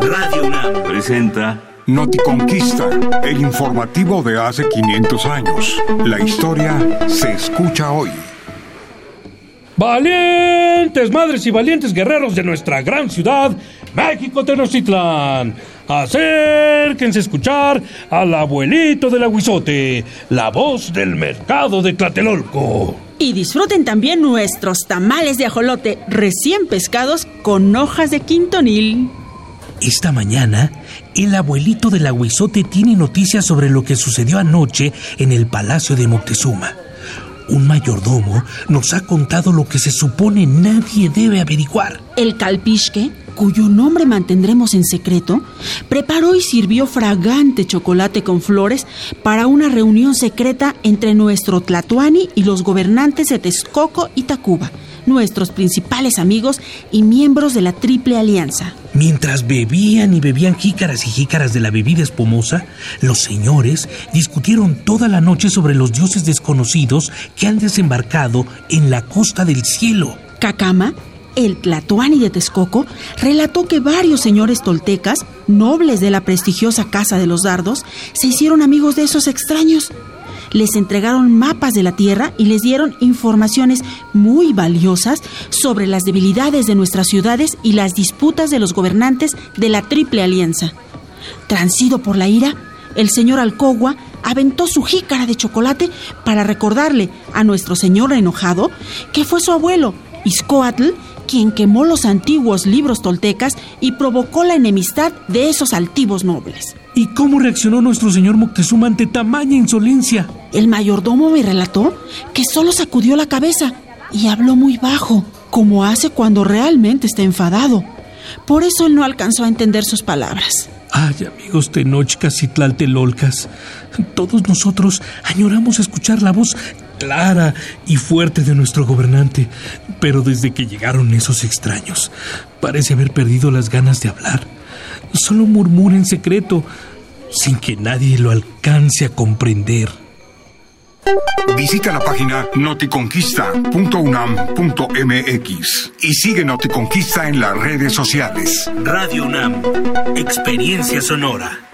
Radio UNAM presenta Noticonquista, el informativo de hace 500 años. La historia se escucha hoy. Valientes madres y valientes guerreros de nuestra gran ciudad, México Tenochtitlán. Acérquense a escuchar al abuelito del aguizote, la voz del mercado de Tlatelolco. Y disfruten también nuestros tamales de ajolote recién pescados con hojas de quintonil. Esta mañana, el abuelito del aguizote tiene noticias sobre lo que sucedió anoche en el palacio de Moctezuma. Un mayordomo nos ha contado lo que se supone nadie debe averiguar. El calpisque, cuyo nombre mantendremos en secreto, preparó y sirvió fragante chocolate con flores para una reunión secreta entre nuestro Tlatuani y los gobernantes de Texcoco y Tacuba, nuestros principales amigos y miembros de la Triple Alianza. Mientras bebían y bebían jícaras y jícaras de la bebida espumosa, los señores discutieron toda la noche sobre los dioses desconocidos que han desembarcado en la costa del cielo. Cacama, el Tlatoani de Texcoco, relató que varios señores toltecas, nobles de la prestigiosa Casa de los Dardos, se hicieron amigos de esos extraños. Les entregaron mapas de la tierra y les dieron informaciones muy valiosas sobre las debilidades de nuestras ciudades y las disputas de los gobernantes de la Triple Alianza. Transido por la ira, el señor Alcogua aventó su jícara de chocolate para recordarle a nuestro señor enojado que fue su abuelo, Izcoatl, quien quemó los antiguos libros toltecas y provocó la enemistad de esos altivos nobles. ¿Y cómo reaccionó nuestro señor Moctezuma ante tamaña insolencia? El mayordomo me relató que solo sacudió la cabeza y habló muy bajo, como hace cuando realmente está enfadado. Por eso él no alcanzó a entender sus palabras. Ay, amigos tenochcas y tlaltelolcas, todos nosotros añoramos escuchar la voz clara y fuerte de nuestro gobernante, pero desde que llegaron esos extraños, parece haber perdido las ganas de hablar. Solo murmura en secreto, sin que nadie lo alcance a comprender. Visita la página noticonquista.unam.mx y sigue Noticonquista en las redes sociales. Radio UNAM, experiencia sonora.